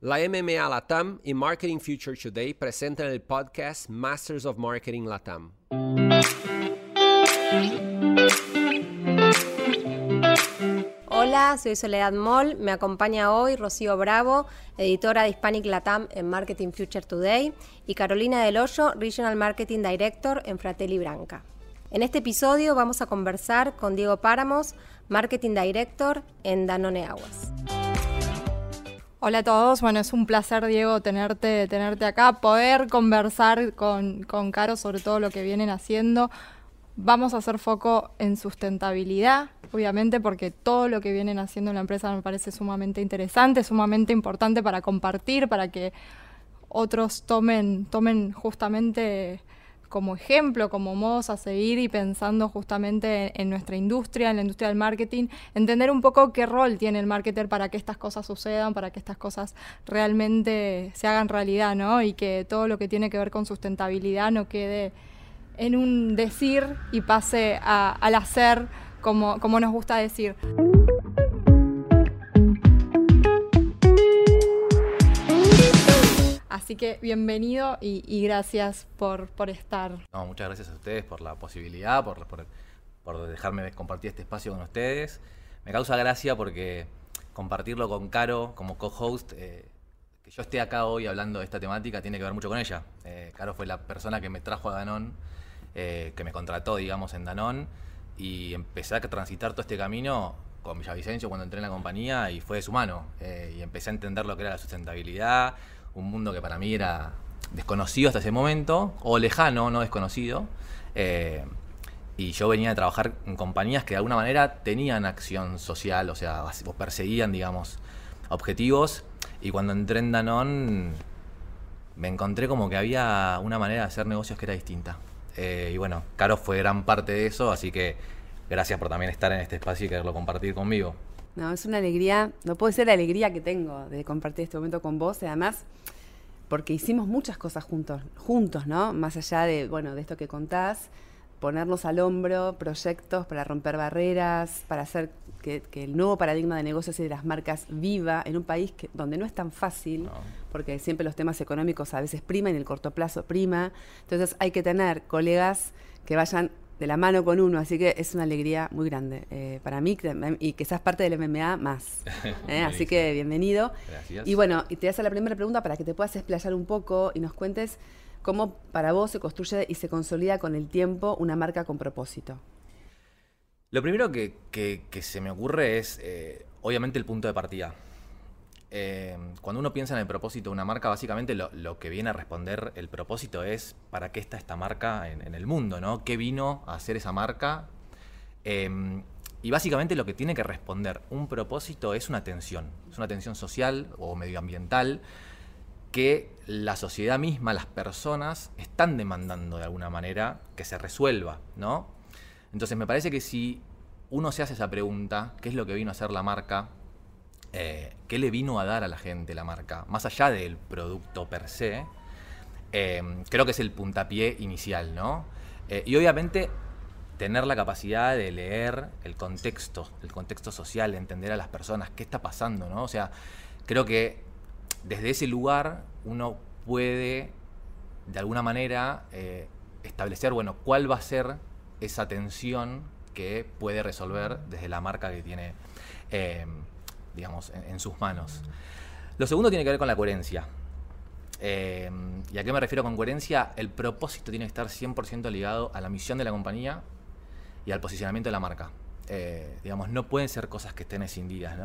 La MMA Latam y Marketing Future Today presentan el podcast Masters of Marketing Latam. Hola, soy Soledad Moll. Me acompaña hoy Rocío Bravo, editora de Hispanic Latam en Marketing Future Today, y Carolina Del Hoyo, Regional Marketing Director en Fratelli Branca. En este episodio vamos a conversar con Diego Páramos, Marketing Director en Danone Aguas. Hola a todos, bueno, es un placer, Diego, tenerte, tenerte acá, poder conversar con, con Caro sobre todo lo que vienen haciendo. Vamos a hacer foco en sustentabilidad, obviamente, porque todo lo que vienen haciendo en la empresa me parece sumamente interesante, sumamente importante para compartir, para que otros tomen, tomen justamente como ejemplo, como modos a seguir y pensando justamente en, nuestra industria, en la industria del marketing, entender un poco qué rol tiene el marketer para que estas cosas sucedan, para que estas cosas realmente se hagan realidad, ¿no? Y que todo lo que tiene que ver con sustentabilidad no quede en un decir y pase al hacer, como, como nos gusta decir. Así que bienvenido y, gracias por, estar. muchas gracias a ustedes por la posibilidad, por, por, dejarme compartir este espacio con ustedes. Me causa gracia porque compartirlo con Caro como co-host, eh, que yo esté acá hoy hablando de esta temática, tiene que ver mucho con ella. Eh, Caro fue la persona que me trajo a Danón, eh, que me contrató, digamos, en Danón, y empecé a transitar todo este camino con Villavicencio cuando entré en la compañía y fue de su mano. y empecé a entender lo que era la sustentabilidad, un mundo que para mí era desconocido hasta ese momento, o lejano, no desconocido. Eh, y yo venía a trabajar en compañías que de alguna manera tenían acción social, o sea, perseguían, digamos, objetivos. Y cuando entré en Danone, me encontré como que había una manera de hacer negocios que era distinta. Eh, y bueno, Caro fue gran parte de eso, así que gracias por también estar en este espacio y quererlo compartir conmigo. No, es una alegría, no puede ser la alegría que tengo de compartir este momento con vos, y además porque hicimos muchas cosas juntos, juntos, ¿no? Más allá de, bueno, de esto que contás, ponernos al hombro proyectos para romper barreras, para hacer que, el nuevo paradigma de negocios y de las marcas viva en un país que, donde no es tan fácil, porque siempre los temas económicos a veces prima en el corto plazo prima. Entonces hay que tener colegas que vayan de la mano con uno, así que es una alegría muy grande eh, para mí y que seas parte del MMA más. Eh, así que bienvenido. Gracias. Y bueno, y te voy a hacer la primera pregunta para que te puedas explayar un poco y nos cuentes cómo para vos se construye y se consolida con el tiempo una marca con propósito. Lo primero que, se me ocurre es, eh, obviamente, el punto de partida. Em, cuando uno piensa en el propósito de una marca, básicamente lo, que viene a responder el propósito es para qué está esta marca en, el mundo, ¿no? ¿Qué vino a hacer esa marca? Em, y básicamente lo que tiene que responder un propósito es una tensión, es una tensión social o medioambiental que la sociedad misma, las personas, están demandando de alguna manera que se resuelva, ¿no? Entonces me parece que si uno se hace esa pregunta, ¿qué es lo que vino a hacer la marca? Eh, qué le vino a dar a la gente la marca, más allá del producto per se, eh, creo que es el puntapié inicial, ¿no? Eh, y obviamente tener la capacidad de leer el contexto, el contexto social, de entender a las personas, qué está pasando, ¿no? O sea, creo que desde ese lugar uno puede, de alguna manera, establecer, bueno, cuál va a ser esa tensión que puede resolver desde la marca que tiene digamos, en, sus manos. Lo segundo tiene que ver con la coherencia. Eh, ¿Y a qué me refiero con coherencia? El propósito tiene que estar 100% ligado a la misión de la compañía y al posicionamiento de la marca. Eh, digamos, no pueden ser cosas que estén escindidas,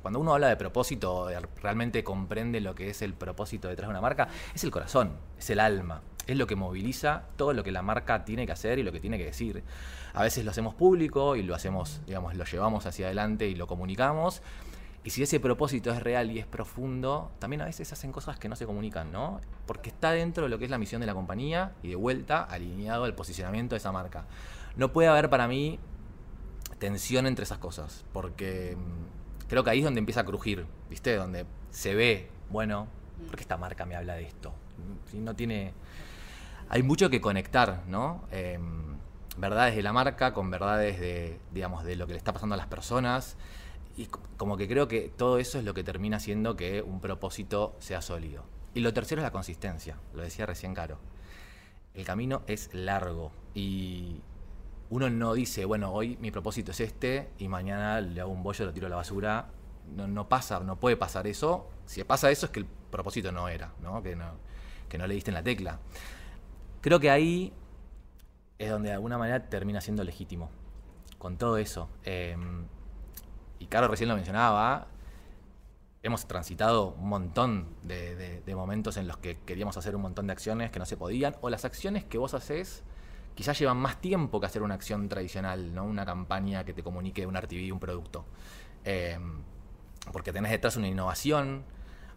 cuando uno habla de propósito, realmente comprende lo que es el propósito detrás de una marca, es el corazón, es el alma, es lo que moviliza todo lo que la marca tiene que hacer y lo que tiene que decir. A veces lo hacemos público y lo hacemos, digamos, lo llevamos hacia adelante y lo comunicamos, y si ese propósito es real y es profundo, también a veces hacen cosas que no se comunican, ¿no? Porque está dentro de lo que es la misión de la compañía y de vuelta alineado al posicionamiento de esa marca. No puede haber para mí tensión entre esas cosas, porque mm, creo que ahí es donde empieza a crujir, ¿viste? Donde se ve, bueno, ¿por qué esta marca me habla de esto? Si no tiene... Hay mucho que conectar, ¿no? Em, verdades de la marca con verdades de, digamos, de lo que le está pasando a las personas y como que creo que todo eso es lo que termina haciendo que un propósito sea sólido. Y lo tercero es la consistencia, lo decía recién Caro. El camino es largo y uno no dice, bueno, hoy mi propósito es este y mañana le hago un bollo, lo tiro a la basura. No, pasa, no puede pasar eso. Si pasa eso es que el propósito no era. Que, no, que no le diste en la tecla. Creo que ahí es donde de alguna manera termina siendo legítimo. Con todo eso. Em, y Caro recién lo mencionaba, hemos transitado un montón de, momentos en los que queríamos hacer un montón de acciones que no se podían, o las acciones que vos haces quizás llevan más tiempo que hacer una acción tradicional, ¿no? Una campaña que te comunique un RTV, un producto. Em, porque tenés detrás una innovación.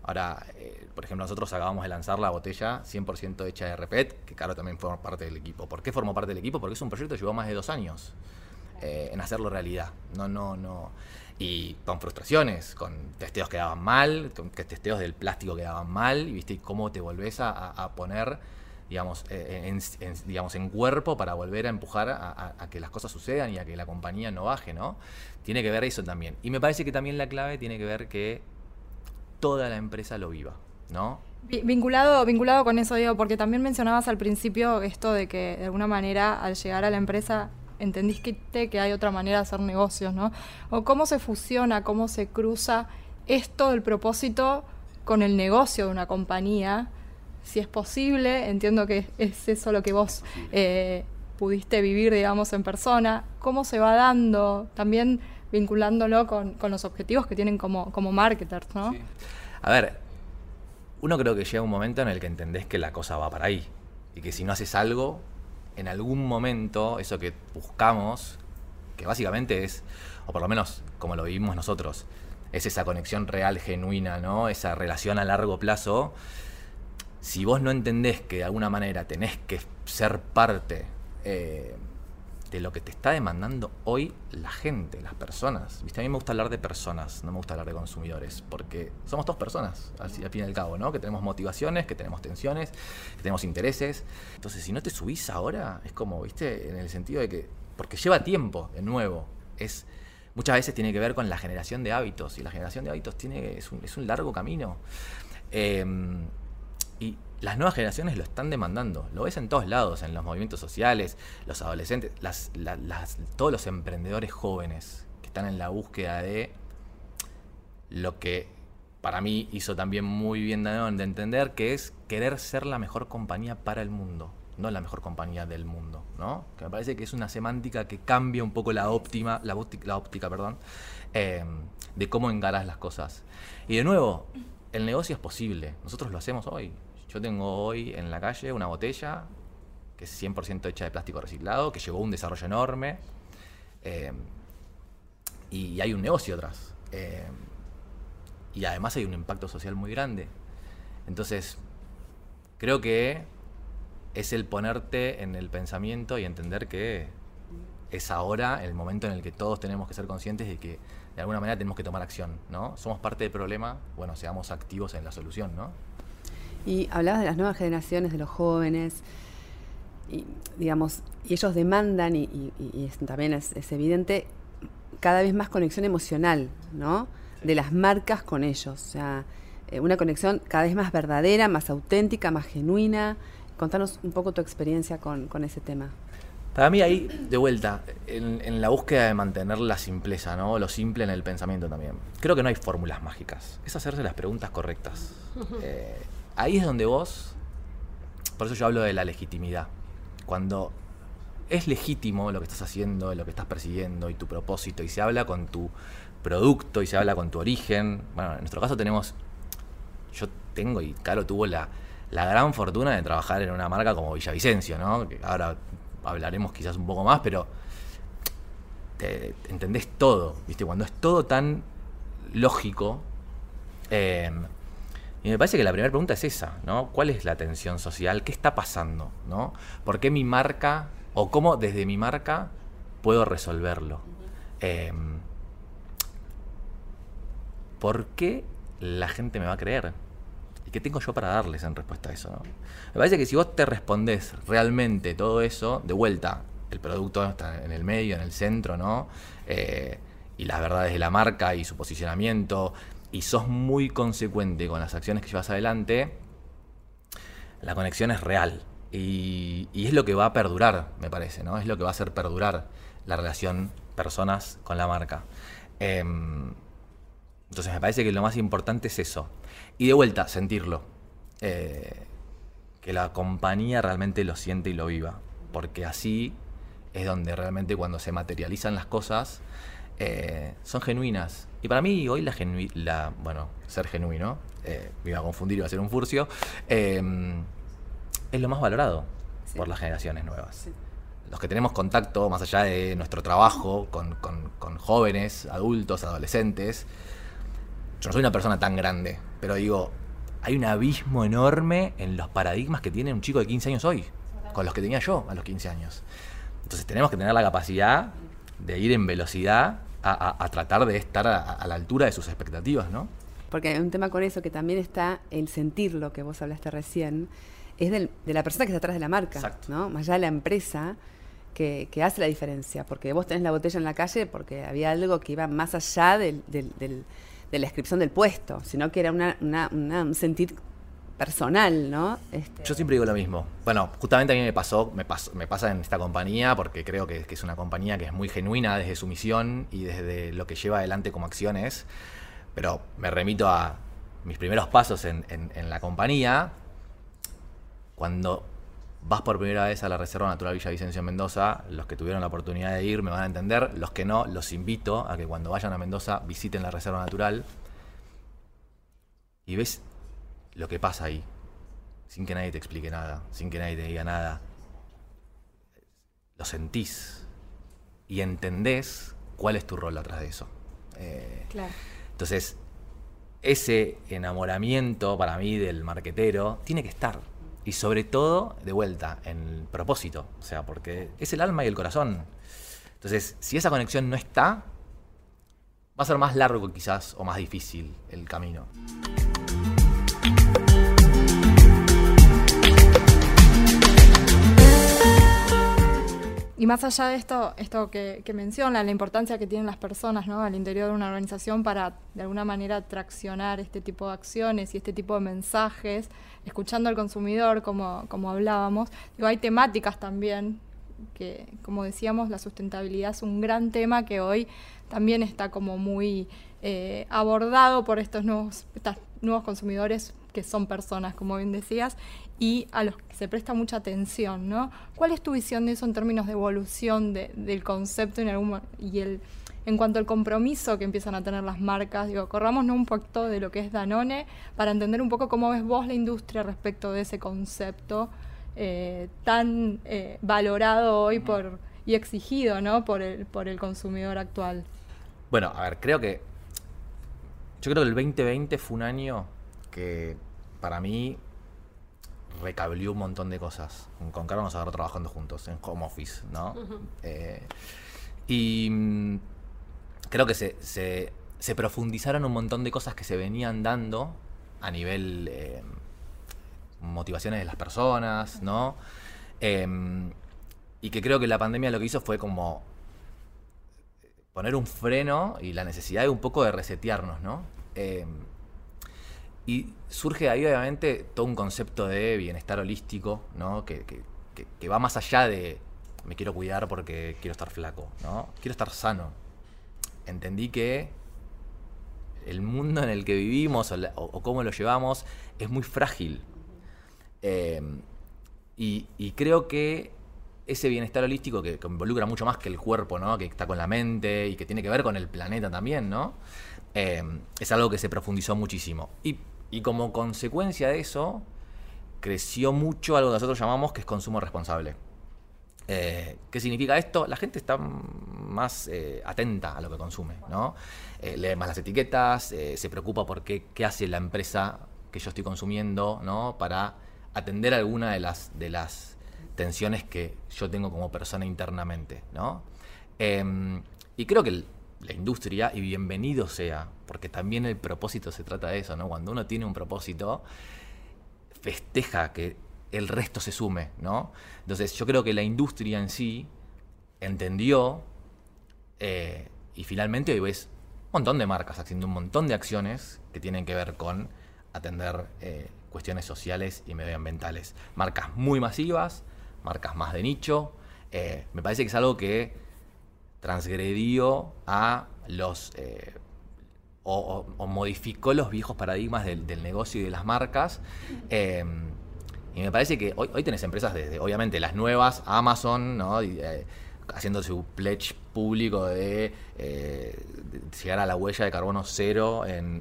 Ahora, eh, por ejemplo, nosotros acabamos de lanzar la botella 100% hecha de Repet, que Caro también forma parte del equipo. ¿Por qué formó parte del equipo? Porque es un proyecto que llevó más de dos años eh, en hacerlo realidad. No, no, no y con frustraciones, con testeos que daban mal, con testeos del plástico que daban mal, y viste cómo te volvés a, poner, digamos, eh, en, digamos, en cuerpo para volver a empujar a, que las cosas sucedan y a que la compañía no baje, ¿no? Tiene que ver eso también. Y me parece que también la clave tiene que ver que toda la empresa lo viva, ¿no? Vinculado, vinculado con eso, digo, porque también mencionabas al principio esto de que de alguna manera al llegar a la empresa entendiste que hay otra manera de hacer negocios, ¿no? O cómo se fusiona, cómo se cruza esto del propósito con el negocio de una compañía. Si es posible, entiendo que es eso lo que vos eh, pudiste vivir, digamos, en persona. ¿Cómo se va dando? También vinculándolo con, los objetivos que tienen como, como marketers, ¿no? A ver, uno creo que llega un momento en el que entendés que la cosa va para ahí. Y que si no haces algo, en algún momento eso que buscamos, que básicamente es, o por lo menos como lo vivimos nosotros, es esa conexión real, genuina, ¿no? Esa relación a largo plazo. Si vos no entendés que de alguna manera tenés que ser parte eh, de lo que te está demandando hoy la gente, las personas. ¿Viste? A mí me gusta hablar de personas, no me gusta hablar de consumidores, porque somos dos personas, al, fin y al cabo, ¿no? Que tenemos motivaciones, que tenemos tensiones, que tenemos intereses. Entonces, si no te subís ahora, es como, ¿viste? En el sentido de que, porque lleva tiempo, de nuevo, es... Muchas veces tiene que ver con la generación de hábitos, y la generación de hábitos tiene, es, un, es un largo camino. Eh, y las nuevas generaciones lo están demandando. Lo ves en todos lados, en los movimientos sociales, los adolescentes, las, todos los emprendedores jóvenes que están en la búsqueda de lo que para mí hizo también muy bien de entender, que es querer ser la mejor compañía para el mundo, no la mejor compañía del mundo, ¿no? Que me parece que es una semántica que cambia un poco la óptima, la óptica, la óptica perdón, eh, de cómo encaras las cosas. Y de nuevo, el negocio es posible, nosotros lo hacemos hoy. Yo tengo hoy en la calle una botella que es 100% hecha de plástico reciclado, que llevó un desarrollo enorme. Eh, y hay un negocio atrás. Eh, y además hay un impacto social muy grande. Entonces, creo que es el ponerte en el pensamiento y entender que es ahora el momento en el que todos tenemos que ser conscientes de que de alguna manera tenemos que tomar acción, ¿no? Somos parte del problema, bueno, seamos activos en la solución, ¿no? Y hablabas de las nuevas generaciones, de los jóvenes, y digamos, y ellos demandan, y, también es, evidente, cada vez más conexión emocional, ¿no? De las marcas con ellos. O sea, eh, una conexión cada vez más verdadera, más auténtica, más genuina. Contanos un poco tu experiencia con, ese tema. Para mí ahí, de vuelta, en, la búsqueda de mantener la simpleza, ¿no? Lo simple en el pensamiento también. Creo que no hay fórmulas mágicas. Es hacerse las preguntas correctas. Eh, ahí es donde vos, por eso yo hablo de la legitimidad. Cuando es legítimo lo que estás haciendo, lo que estás persiguiendo y tu propósito, y se habla con tu producto y se habla con tu origen. Bueno, en nuestro caso tenemos, yo tengo y Caro tuvo la, gran fortuna de trabajar en una marca como Villavicencio, ¿no? Que ahora hablaremos quizás un poco más, pero te, entendés todo, ¿viste? Cuando es todo tan lógico, eh, y me parece que la primera pregunta es esa, ¿no? ¿Cuál es la tensión social? ¿Qué está pasando? ¿no? ¿Por qué mi marca, o cómo desde mi marca puedo resolverlo? Em, ¿Por qué la gente me va a creer? ¿Y qué tengo yo para darles en respuesta a eso? Me parece que si vos te respondés realmente todo eso, de vuelta, el producto está en el medio, en el centro, ¿no? Eh, y las verdades de la marca y su posicionamiento, y sos muy consecuente con las acciones que llevas adelante, la conexión es real. Y, es lo que va a perdurar, me parece, ¿no? Es lo que va a hacer perdurar la relación personas con la marca. Em, entonces me parece que lo más importante es eso. Y de vuelta, sentirlo. Eh, que la compañía realmente lo siente y lo viva. Porque así es donde realmente cuando se materializan las cosas eh, son genuinas. Y para mí hoy la, la bueno, ser genuino, eh, me iba a confundir, iba a ser un furcio, em, es lo más valorado por las generaciones nuevas. Los que tenemos contacto, más allá de nuestro trabajo, con, con jóvenes, adultos, adolescentes, yo no soy una persona tan grande, pero digo, hay un abismo enorme en los paradigmas que tiene un chico de 15 años hoy, con los que tenía yo a los 15 años. Entonces tenemos que tener la capacidad de ir en velocidad a, tratar de estar a, la altura de sus expectativas, ¿no? Porque hay un tema con eso que también está el sentir lo que vos hablaste recién, es de la persona que está atrás de la marca, ¿no? Más allá de la empresa que, hace la diferencia, porque vos tenés la botella en la calle porque había algo que iba más allá del, de la inscripción del puesto, sino que era una, un sentir personal, ¿no? Este... Yo siempre digo lo mismo. Bueno, justamente a mí me pasó, me, pasa en esta compañía, porque creo que, es una compañía que es muy genuina desde su misión y desde lo que lleva adelante como acciones. Pero me remito a mis primeros pasos en, la compañía. Cuando vas por primera vez a la Reserva Natural Villavicencio en Mendoza, los que tuvieron la oportunidad de ir me van a entender, los que no, los invito a que cuando vayan a Mendoza visiten la Reserva Natural y ves lo que pasa ahí, sin que nadie te explique nada, sin que nadie te diga nada. Lo sentís y entendés cuál es tu rol atrás de eso. Eh, claro. Entonces, ese enamoramiento para mí del marquetero tiene que estar. Y sobre todo, de vuelta, en el propósito. O sea, porque es el alma y el corazón. Entonces, si esa conexión no está, va a ser más largo quizás o más difícil el camino. Y más allá de esto, esto que, menciona, la importancia que tienen las personas al interior de una organización para de alguna manera traccionar este tipo de acciones y este tipo de mensajes, escuchando al consumidor, como, como hablábamos, digo, hay temáticas también que, como decíamos, la sustentabilidad es un gran tema que hoy también está como muy eh, abordado por estos nuevos, estos nuevos consumidores que son personas, como bien decías, y a los que se presta mucha atención, ¿no? ¿Cuál es tu visión de eso en términos de evolución del concepto en algún, y el, en cuanto al compromiso que empiezan a tener las marcas? Digo, corrámonos un poquito de lo que es Danone para entender un poco cómo ves vos la industria respecto de ese concepto eh, tan eh, valorado hoy por y exigido, ¿no? Por el, por el consumidor actual. Bueno, a ver, creo que yo creo que el 2020 fue un año que para mí recablió un montón de cosas. Con Carlos nos agarró trabajando juntos en home office, ¿no? Eh, y mm, creo que se, se, profundizaron un montón de cosas que se venían dando a nivel eh, motivaciones de las personas, ¿no? Em, y que creo que la pandemia lo que hizo fue como poner un freno y la necesidad de un poco de resetearnos, ¿no? Em, y surge ahí obviamente todo un concepto de bienestar holístico, ¿no? Que, va más allá de me quiero cuidar porque quiero estar flaco, ¿no? Quiero estar sano. Entendí que el mundo en el que vivimos o, cómo lo llevamos es muy frágil. Em, y, creo que ese bienestar holístico que, involucra mucho más que el cuerpo, ¿no? Que está con la mente y que tiene que ver con el planeta también, ¿no? Em, es algo que se profundizó muchísimo. Y y como consecuencia de eso, creció mucho algo que nosotros llamamos que es consumo responsable. Eh, ¿Qué significa esto? La gente está más eh, atenta a lo que consume, ¿no? Eh, lee más las etiquetas, se preocupa por qué, qué, hace la empresa que yo estoy consumiendo, ¿no? Para atender alguna de las, de las tensiones que yo tengo como persona internamente, ¿no? Em, y creo que la industria, y bienvenido sea, porque también el propósito se trata de eso, ¿no? Cuando uno tiene un propósito, festeja que el resto se sume, ¿no? Entonces yo creo que la industria en sí entendió eh, y finalmente hoy ves un montón de marcas haciendo un montón de acciones que tienen que ver con atender eh, cuestiones sociales y medioambientales. Marcas muy masivas, marcas más de nicho. Eh, me parece que es algo que transgredió a los... Eh, o, modificó los viejos paradigmas del, negocio y de las marcas. y me parece que hoy, hoy tenés empresas desde, obviamente, las nuevas, Amazon, ¿no? haciendo su pledge público de, llegar a la huella de carbono cero en,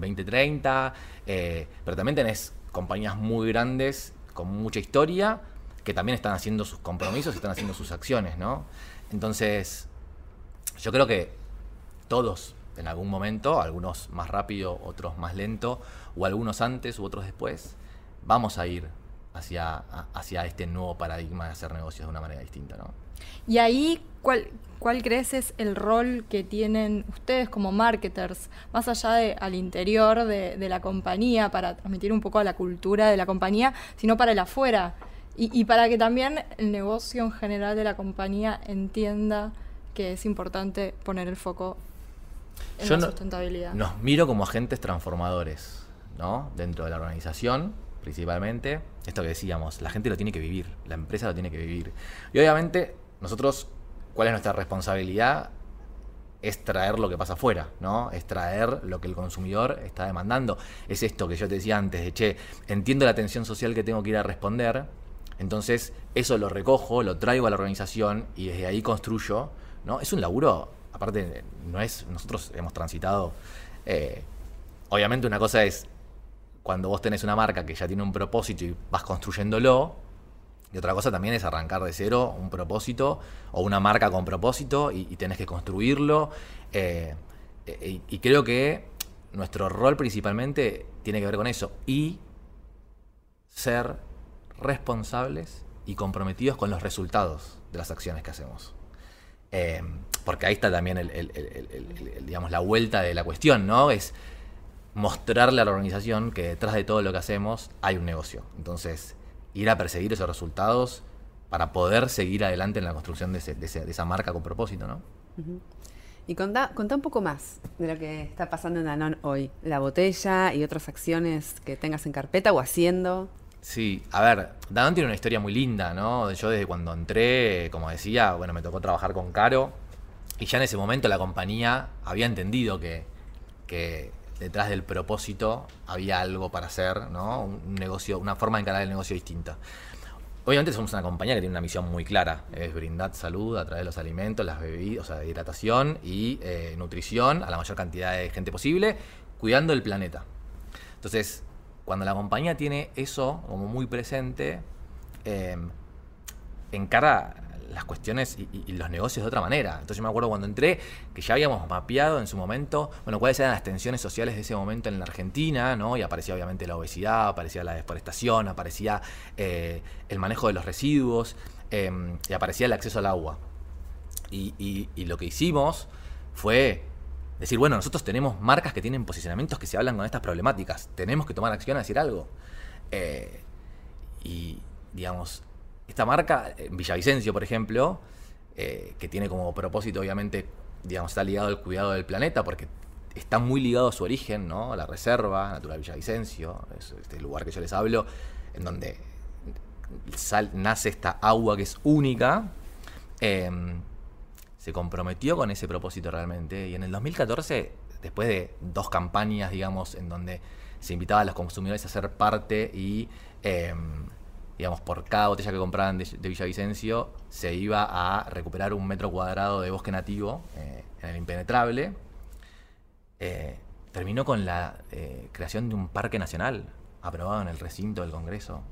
2030, eh, pero también tenés compañías muy grandes con mucha historia que también están haciendo sus compromisos están haciendo sus acciones, ¿no? Entonces, yo creo que todos en algún momento, algunos más rápido, otros más lento, o algunos antes u otros después, vamos a ir hacia, hacia este nuevo paradigma de hacer negocios de una manera distinta, ¿no? Y ahí, ¿cuál, ¿cuál crees es el rol que tienen ustedes como marketers, más allá de al interior de, la compañía, para transmitir un poco a la cultura de la compañía, sino para el afuera? Y, para que también el negocio en general de la compañía entienda que es importante poner el foco en la sustentabilidad. Nos miro como agentes transformadores, ¿no? Dentro de la organización, principalmente. Esto que decíamos, la gente lo tiene que vivir, la empresa lo tiene que vivir. Y obviamente nosotros, ¿cuál es nuestra responsabilidad? Es traer lo que pasa afuera, ¿no? Es traer lo que el consumidor está demandando. Es esto que yo te decía antes, de che, entiendo la atención social que tengo que ir a responder, entonces eso lo recojo, lo traigo a la organización y desde ahí construyo, ¿no? Es un laburo, aparte, no es, nosotros hemos transitado, eh, obviamente una cosa es cuando vos tenés una marca que ya tiene un propósito y vas construyéndolo, y otra cosa también es arrancar de cero un propósito o una marca con propósito y, tenés que construirlo. Eh, y, creo que nuestro rol principalmente tiene que ver con eso. Y ser responsables y comprometidos con los resultados de las acciones que hacemos. Eh, porque ahí está también digamos, la vuelta de la cuestión, ¿no? Es mostrarle a la organización que detrás de todo lo que hacemos hay un negocio. Entonces, ir a perseguir esos resultados para poder seguir adelante en la construcción de, esa marca con propósito, ¿no? Y contá, un poco más de lo que está pasando en Danone hoy, la botella y otras acciones que tengas en carpeta o haciendo. Sí, a ver, Danone tiene una historia muy linda, ¿no? Yo desde cuando entré, como decía, bueno, me tocó trabajar con Caro y ya en ese momento la compañía había entendido que, que detrás del propósito había algo para hacer, ¿no? Un negocio, una forma de encarar el negocio distinta. Obviamente somos una compañía que tiene una misión muy clara, es brindar salud a través de los alimentos, las bebidas, o sea, hidratación y eh, nutrición a la mayor cantidad de gente posible, cuidando el planeta. Entonces, cuando la compañía tiene eso como muy presente, eh, encara las cuestiones y, los negocios de otra manera. Entonces yo me acuerdo cuando entré que ya habíamos mapeado en su momento, bueno, cuáles eran las tensiones sociales de ese momento en la Argentina, ¿no? Y aparecía obviamente la obesidad, aparecía la deforestación, aparecía eh, el manejo de los residuos em, y aparecía el acceso al agua. Y, lo que hicimos fue decir, bueno, nosotros tenemos marcas que tienen posicionamientos que se hablan con estas problemáticas, tenemos que tomar acción a decir algo. Eh, y, digamos, esta marca, en Villavicencio, por ejemplo, eh, que tiene como propósito, obviamente, digamos, está ligado al cuidado del planeta, porque está muy ligado a su origen, ¿no? La reserva natural Villavicencio, es este lugar que yo les hablo, en donde nace esta agua que es única. Em, se comprometió con ese propósito realmente. Y en el 2014, después de dos campañas, digamos, en donde se invitaba a los consumidores a ser parte y em, digamos, por cada botella que compraban de, Villavicencio, se iba a recuperar un metro cuadrado de bosque nativo eh, en el impenetrable. Eh, terminó con la eh, creación de un parque nacional aprobado en el recinto del Congreso.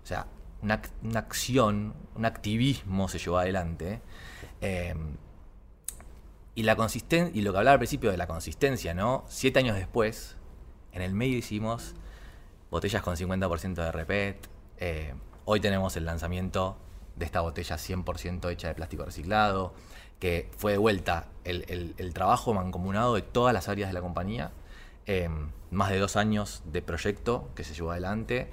o sea, una, acción, un activismo se llevó adelante. Y, la y lo que hablaba al principio de la consistencia, ¿no? Siete años después, en el medio hicimos botellas con 50% de repet. Eh, hoy tenemos el lanzamiento de esta botella 100% hecha de plástico reciclado, que fue de vuelta el, trabajo mancomunado de todas las áreas de la compañía. Eh, más de dos años de proyecto que se llevó adelante,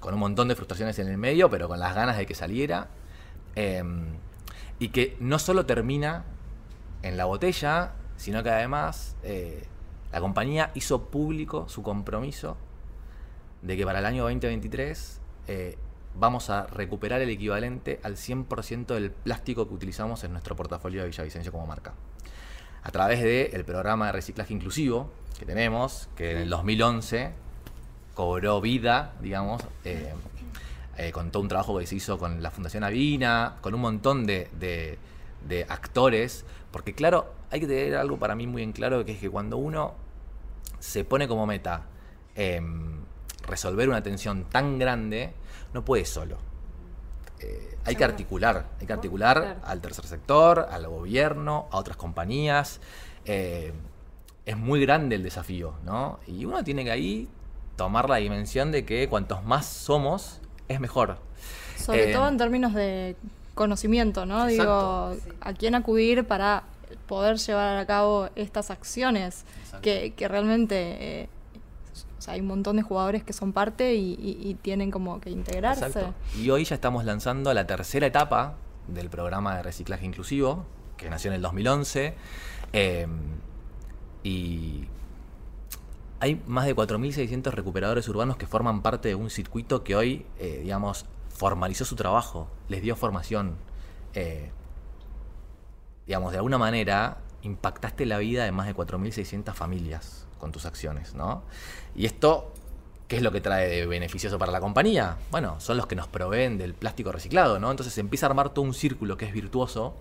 con un montón de frustraciones en el medio, pero con las ganas de que saliera. Y que no solo termina en la botella, sino que además eh, la compañía hizo público su compromiso de que para el año 2023 eh, vamos a recuperar el equivalente al 100% del plástico que utilizamos en nuestro portafolio de Villavicencio como marca. A través del programa de reciclaje inclusivo que tenemos, que en el 2011 cobró vida, digamos, eh, eh, con todo un trabajo que se hizo con la Fundación Avina, con un montón de, de- de actores, porque claro, hay que tener algo para mí muy en claro, que es que cuando uno se pone como meta em, resolver una tensión tan grande, no puede solo. Eh, hay que articular, hay que articular al tercer sector, al gobierno, a otras compañías. Eh, es muy grande el desafío, ¿no? Y uno tiene que ahí tomar la dimensión de que cuantos más somos, es mejor. Sobre Eh, todo en términos de conocimiento, ¿no? Exacto. Digo, a quién acudir para poder llevar a cabo estas acciones que, que realmente... eh, o sea, hay un montón de jugadores que son parte y, y- y tienen como que integrarse. Exacto. Y hoy ya estamos lanzando la tercera etapa del programa de reciclaje inclusivo, que nació en el 2011. eh, y hay más de 4.600 recuperadores urbanos que forman parte de un circuito que hoy, eh, digamos, formalizó su trabajo, les dio formación. eh, digamos, de alguna manera impactaste la vida de más de 4.600 familias con tus acciones, ¿no? Y esto, ¿qué es lo que trae de beneficioso para la compañía? Bueno, son los que nos proveen del plástico reciclado, ¿no? Entonces empieza a armar todo un círculo que es virtuoso,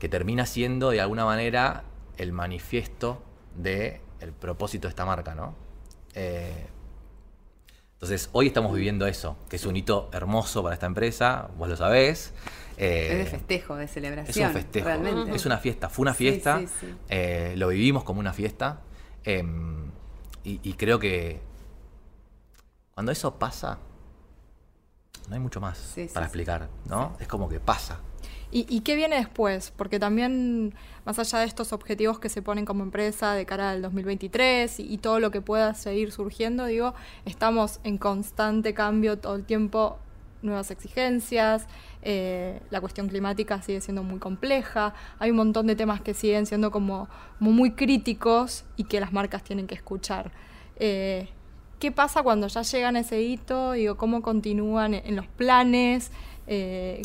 que termina siendo de alguna manera el manifiesto del el propósito de esta marca, ¿no? Eh, entonces, hoy estamos viviendo eso, que es un hito hermoso para esta empresa, vos lo sabés. eh, es de festejo, de es celebración. un festejo. Realmente. Es una fiesta. Fue una fiesta. sí, sí. eh, lo vivimos como una fiesta. em, y, y creo que cuando eso pasa, no hay mucho más para explicar, ¿no? Es como que pasa. ¿Y, qué viene después? Porque también, más allá de estos objetivos que se ponen como empresa de cara al 2023 y, todo lo que pueda seguir surgiendo, digo, estamos en constante cambio todo el tiempo, nuevas exigencias, eh, la cuestión climática sigue siendo muy compleja, hay un montón de temas que siguen siendo como, muy críticos y que las marcas tienen que escuchar. Eh, ¿Qué pasa cuando ya llegan a ese hito? Digo, ¿Cómo continúan en, en los planes? Eh,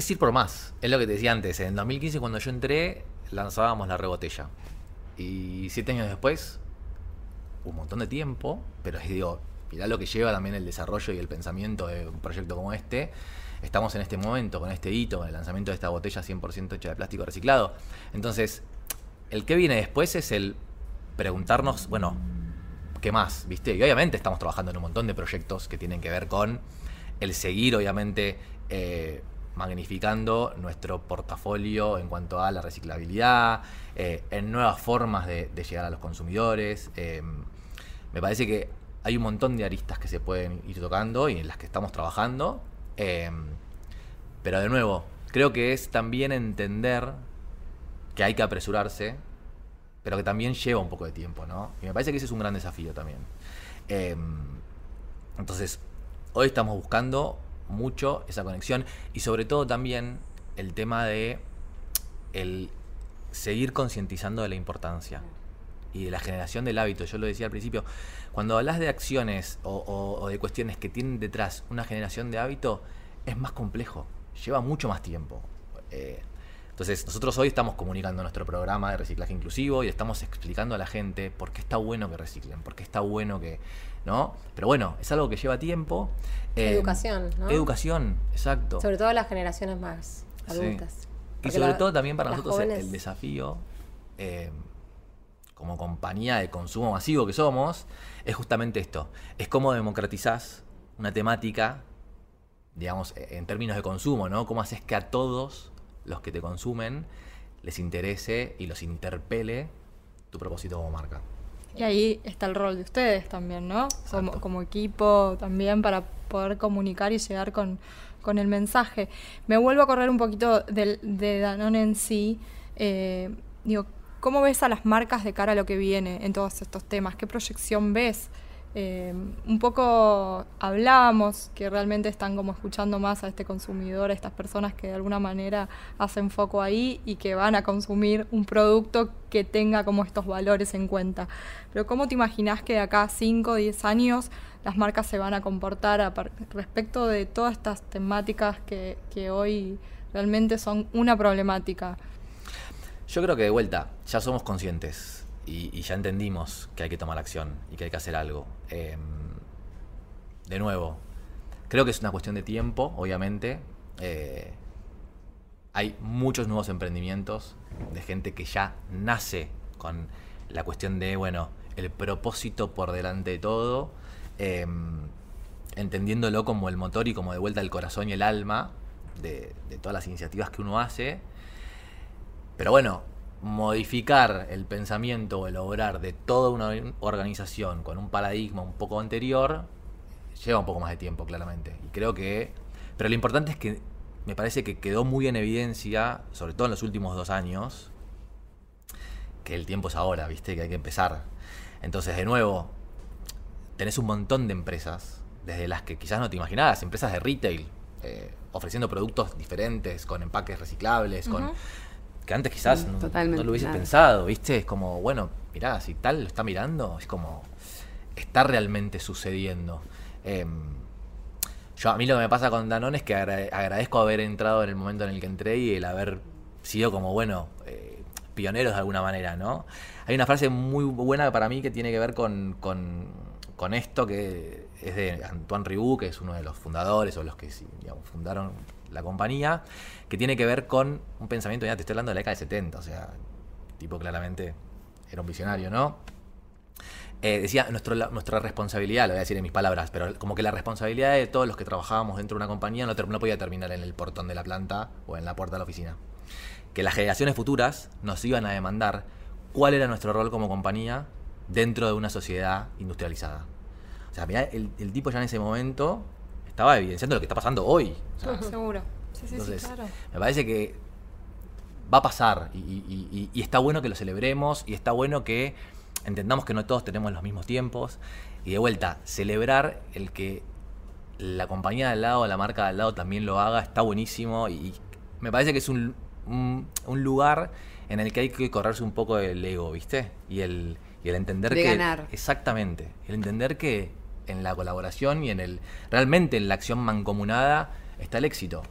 Es ir por más. Es lo que te decía antes. En 2015, cuando yo entré, lanzábamos la rebotella. Y siete años después, un montón de tiempo, pero es, digo, mirá lo que lleva también el desarrollo y el pensamiento de un proyecto como este. Estamos en este momento, con este hito, con el lanzamiento de esta botella 100% hecha de plástico reciclado. Entonces, el que viene después es el preguntarnos, bueno, ¿qué más? ¿Viste? Y obviamente estamos trabajando en un montón de proyectos que tienen que ver con el seguir, obviamente, eh, magnificando nuestro portafolio en cuanto a la reciclabilidad, eh, en nuevas formas de, llegar a los consumidores. eh, me parece que hay un montón de aristas que se pueden ir tocando y en las que estamos trabajando. eh, pero de nuevo, creo que es también entender que hay que apresurarse, pero que también lleva un poco de tiempo, ¿no? Y me parece que ese es un gran desafío también. Entonces, hoy estamos buscando mucho esa conexión y sobre todo también el tema de el seguir concientizando de la importancia y de la generación del hábito. Yo lo decía al principio, cuando hablas de acciones o, o- o de cuestiones que tienen detrás una generación de hábito, es más complejo, lleva mucho más tiempo. Eh, entonces, nosotros hoy estamos comunicando nuestro programa de reciclaje inclusivo y estamos explicando a la gente por qué está bueno que reciclen, por qué está bueno que. ¿No? Pero bueno, es algo que lleva tiempo. Eh, Educación, ¿no? Educación, exacto. Sobre todo las generaciones más Sí. adultas. Y sobre la- todo también para nosotros el- jóvenes- el desafío, eh, como compañía de consumo masivo que somos, es justamente esto. Es cómo democratizás una temática, digamos, en términos de consumo, ¿no? Cómo haces que a todos los que te consumen les interese y los interpele tu propósito como marca. Y ahí está el rol de ustedes también, ¿no? Como, equipo también para poder comunicar y llegar con, con el mensaje. Me vuelvo a correr un poquito del, de Danone en sí. Eh, digo, ¿cómo ves a las marcas de cara a lo que viene en todos estos temas? ¿Qué proyección ves? Eh, un poco hablábamos que realmente están como escuchando más a este consumidor, a estas personas que de alguna manera hacen foco ahí y que van a consumir un producto que tenga como estos valores en cuenta. Pero ¿cómo te imaginas que de acá 5 o 10 años las marcas se van a comportar respecto de todas estas temáticas que, que hoy realmente son una problemática? Yo creo que de vuelta, ya somos conscientes y, ya entendimos que hay que tomar acción y que hay que hacer algo. Em, de nuevo, creo que es una cuestión de tiempo, obviamente. Eh, hay muchos nuevos emprendimientos de gente que ya nace con la cuestión de, bueno, el propósito por delante de todo, em, entendiéndolo como el motor y como de vuelta el corazón y el alma de, de todas las iniciativas que uno hace. Pero bueno, modificar el pensamiento o el obrar de toda una organización con un paradigma un poco anterior lleva un poco más de tiempo, claramente. Y creo que. Pero lo importante es que me parece que quedó muy en evidencia, sobre todo en los últimos dos años, que el tiempo es ahora, ¿viste? Que hay que empezar. Entonces, de nuevo, tenés un montón de empresas, desde las que quizás no te imaginabas, empresas de retail, eh, ofreciendo productos diferentes, con empaques reciclables, con que antes quizás no, lo hubiese pensado, ¿viste? Es como, bueno, mirá, si tal lo está mirando, es como, está realmente sucediendo. Em, yo, a mí lo que me pasa con Danone es que agradezco haber entrado en el momento en el que entré y el haber sido como, bueno, eh, pioneros de alguna manera, ¿no? Hay una frase muy buena para mí que tiene que ver con, con, esto, que es de Antoine Ribou, que es uno de los fundadores o los que digamos, fundaron la compañía, que tiene que ver con un pensamiento, ya te estoy hablando de la década de 70, o sea, tipo claramente era un visionario, ¿no? Eh, decía, nuestro, nuestra responsabilidad, lo voy a decir en mis palabras, pero como que la responsabilidad de todos los que trabajábamos dentro de una compañía no, no podía terminar en el portón de la planta o en la puerta de la oficina. Que las generaciones futuras nos iban a demandar cuál era nuestro rol como compañía dentro de una sociedad industrializada. O sea, mirá, el, el tipo ya en ese momento estaba evidenciando lo que está pasando hoy. Seguro. Sí, sí, sí, claro. Me parece que va a pasar y, está bueno que lo celebremos y está bueno que entendamos que no todos tenemos los mismos tiempos y de vuelta, celebrar el que la compañía de al lado, la marca de al lado también lo haga, está buenísimo y me parece que es un, un, lugar en el que hay que correrse un poco el ego, ¿viste? Y el, y el entender de que... Ganar. Exactamente, el entender que en la colaboración y en el realmente en la acción mancomunada está el éxito.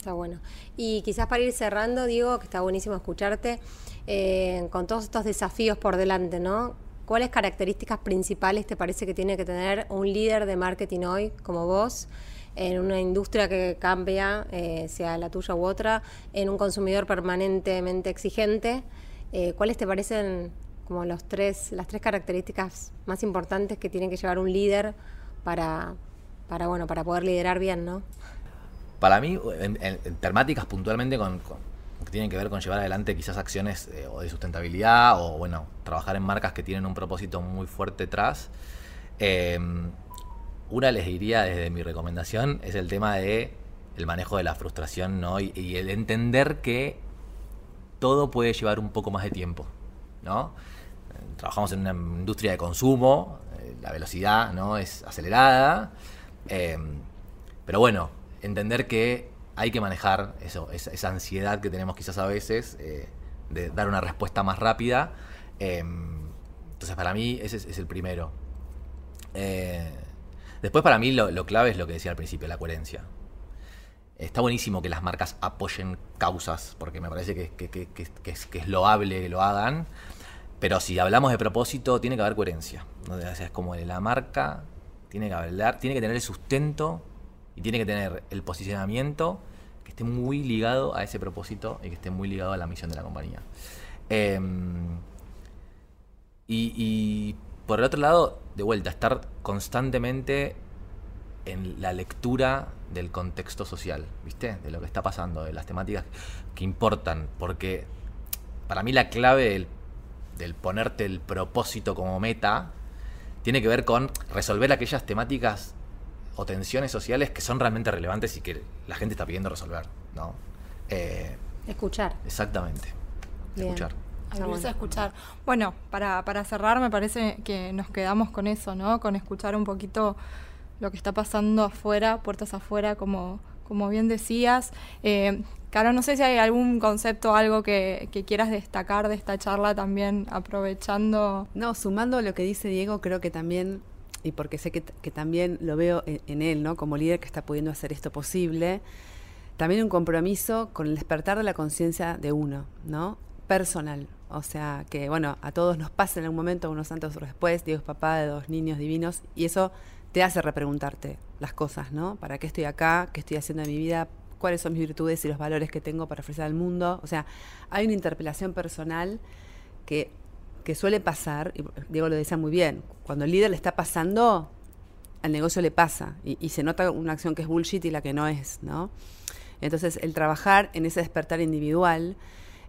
Está bueno. Y quizás para ir cerrando, digo, que está buenísimo escucharte, eh, con todos estos desafíos por delante, ¿no? ¿Cuáles características principales te parece que tiene que tener un líder de marketing hoy, como vos, en una industria que cambia, eh, sea la tuya u otra, en un consumidor permanentemente exigente? Eh, ¿Cuáles te parecen como los tres, las tres características más importantes que tiene que llevar un líder para, para, bueno, para poder liderar bien, ¿no? Para mí, en, temáticas puntualmente con, que tienen que ver con llevar adelante quizás acciones eh, o de sustentabilidad o bueno, trabajar en marcas que tienen un propósito muy fuerte detrás. Em, una les diría desde mi recomendación es el tema de el manejo de la frustración ¿no? y, el entender que todo puede llevar un poco más de tiempo. ¿no? Trabajamos en una industria de consumo, eh, la velocidad no es acelerada, em, pero bueno, entender que hay que manejar eso, esa, ansiedad que tenemos quizás a veces eh, de dar una respuesta más rápida. Em, entonces para mí ese es, el primero. Eh, después para mí lo, clave es lo que decía al principio, la coherencia. Está buenísimo que las marcas apoyen causas, porque me parece que, es, que es loable que lo hagan. Pero si hablamos de propósito, tiene que haber coherencia. es como la marca tiene que tener el sustento y tiene que tener el posicionamiento que esté muy ligado a ese propósito y que esté muy ligado a la misión de la compañía. Em, y, por el otro lado, de vuelta, estar constantemente en la lectura del contexto social, ¿viste? De lo que está pasando, de las temáticas que importan, porque para mí la clave del del ponerte el propósito como meta, tiene que ver con resolver aquellas temáticas o tensiones sociales que son realmente relevantes y que la gente está pidiendo resolver, ¿no? Eh, escuchar. Exactamente. Escuchar. Abrirse a escuchar. Bueno, para, para cerrar me parece que nos quedamos con eso, ¿no? Con escuchar un poquito lo que está pasando afuera, puertas afuera, como, como bien decías. Eh, Caro, no sé si hay algún concepto, algo que, quieras destacar de esta charla también, aprovechando. No, sumando lo que dice Diego, creo que también, y porque sé que, también lo veo en, él, ¿no? Como líder que está pudiendo hacer esto posible, también un compromiso con el despertar de la conciencia de uno, ¿no? Personal. O sea, que bueno, a todos nos pasa en algún momento, unos santos después, Diego es papá de dos niños divinos, y eso te hace repreguntarte las cosas, ¿no? ¿Para qué estoy acá? ¿Qué estoy haciendo en mi vida? ¿Cuáles son mis virtudes y los valores que tengo para ofrecer al mundo? O sea, hay una interpelación personal que, que suele pasar, y Diego lo decía muy bien, cuando el líder le está pasando, al negocio le pasa, y, se nota una acción que es bullshit y la que no es, ¿no? Entonces, el trabajar en ese despertar individual,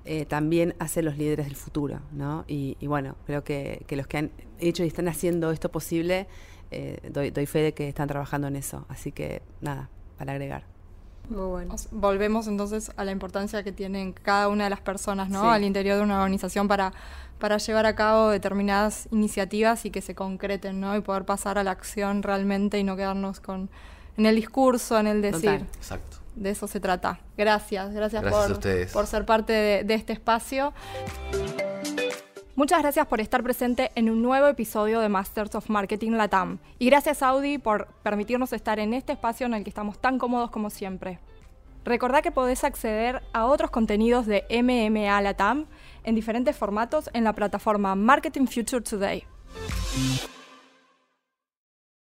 eh, también hace los líderes del futuro, ¿no? Y, y bueno, creo que, que, los que han hecho y están haciendo esto posible, eh, doy, doy, fe de que están trabajando en eso. Así que nada, para agregar. Muy bueno. Volvemos entonces a la importancia que tienen cada una de las personas, ¿no? Sí. Al interior de una organización para, para llevar a cabo determinadas iniciativas y que se concreten, ¿no? Y poder pasar a la acción realmente y no quedarnos con en el discurso, en el decir. Total. Exacto de eso se trata. Gracias, gracias, gracias por, por, ser parte de, de este espacio. Muchas gracias por estar presente en un nuevo episodio de Masters of Marketing Latam. Y gracias Audi por permitirnos estar en este espacio en el que estamos tan cómodos como siempre. Recordá que podés acceder a otros contenidos de MMA Latam en diferentes formatos en la plataforma Marketing Future Today.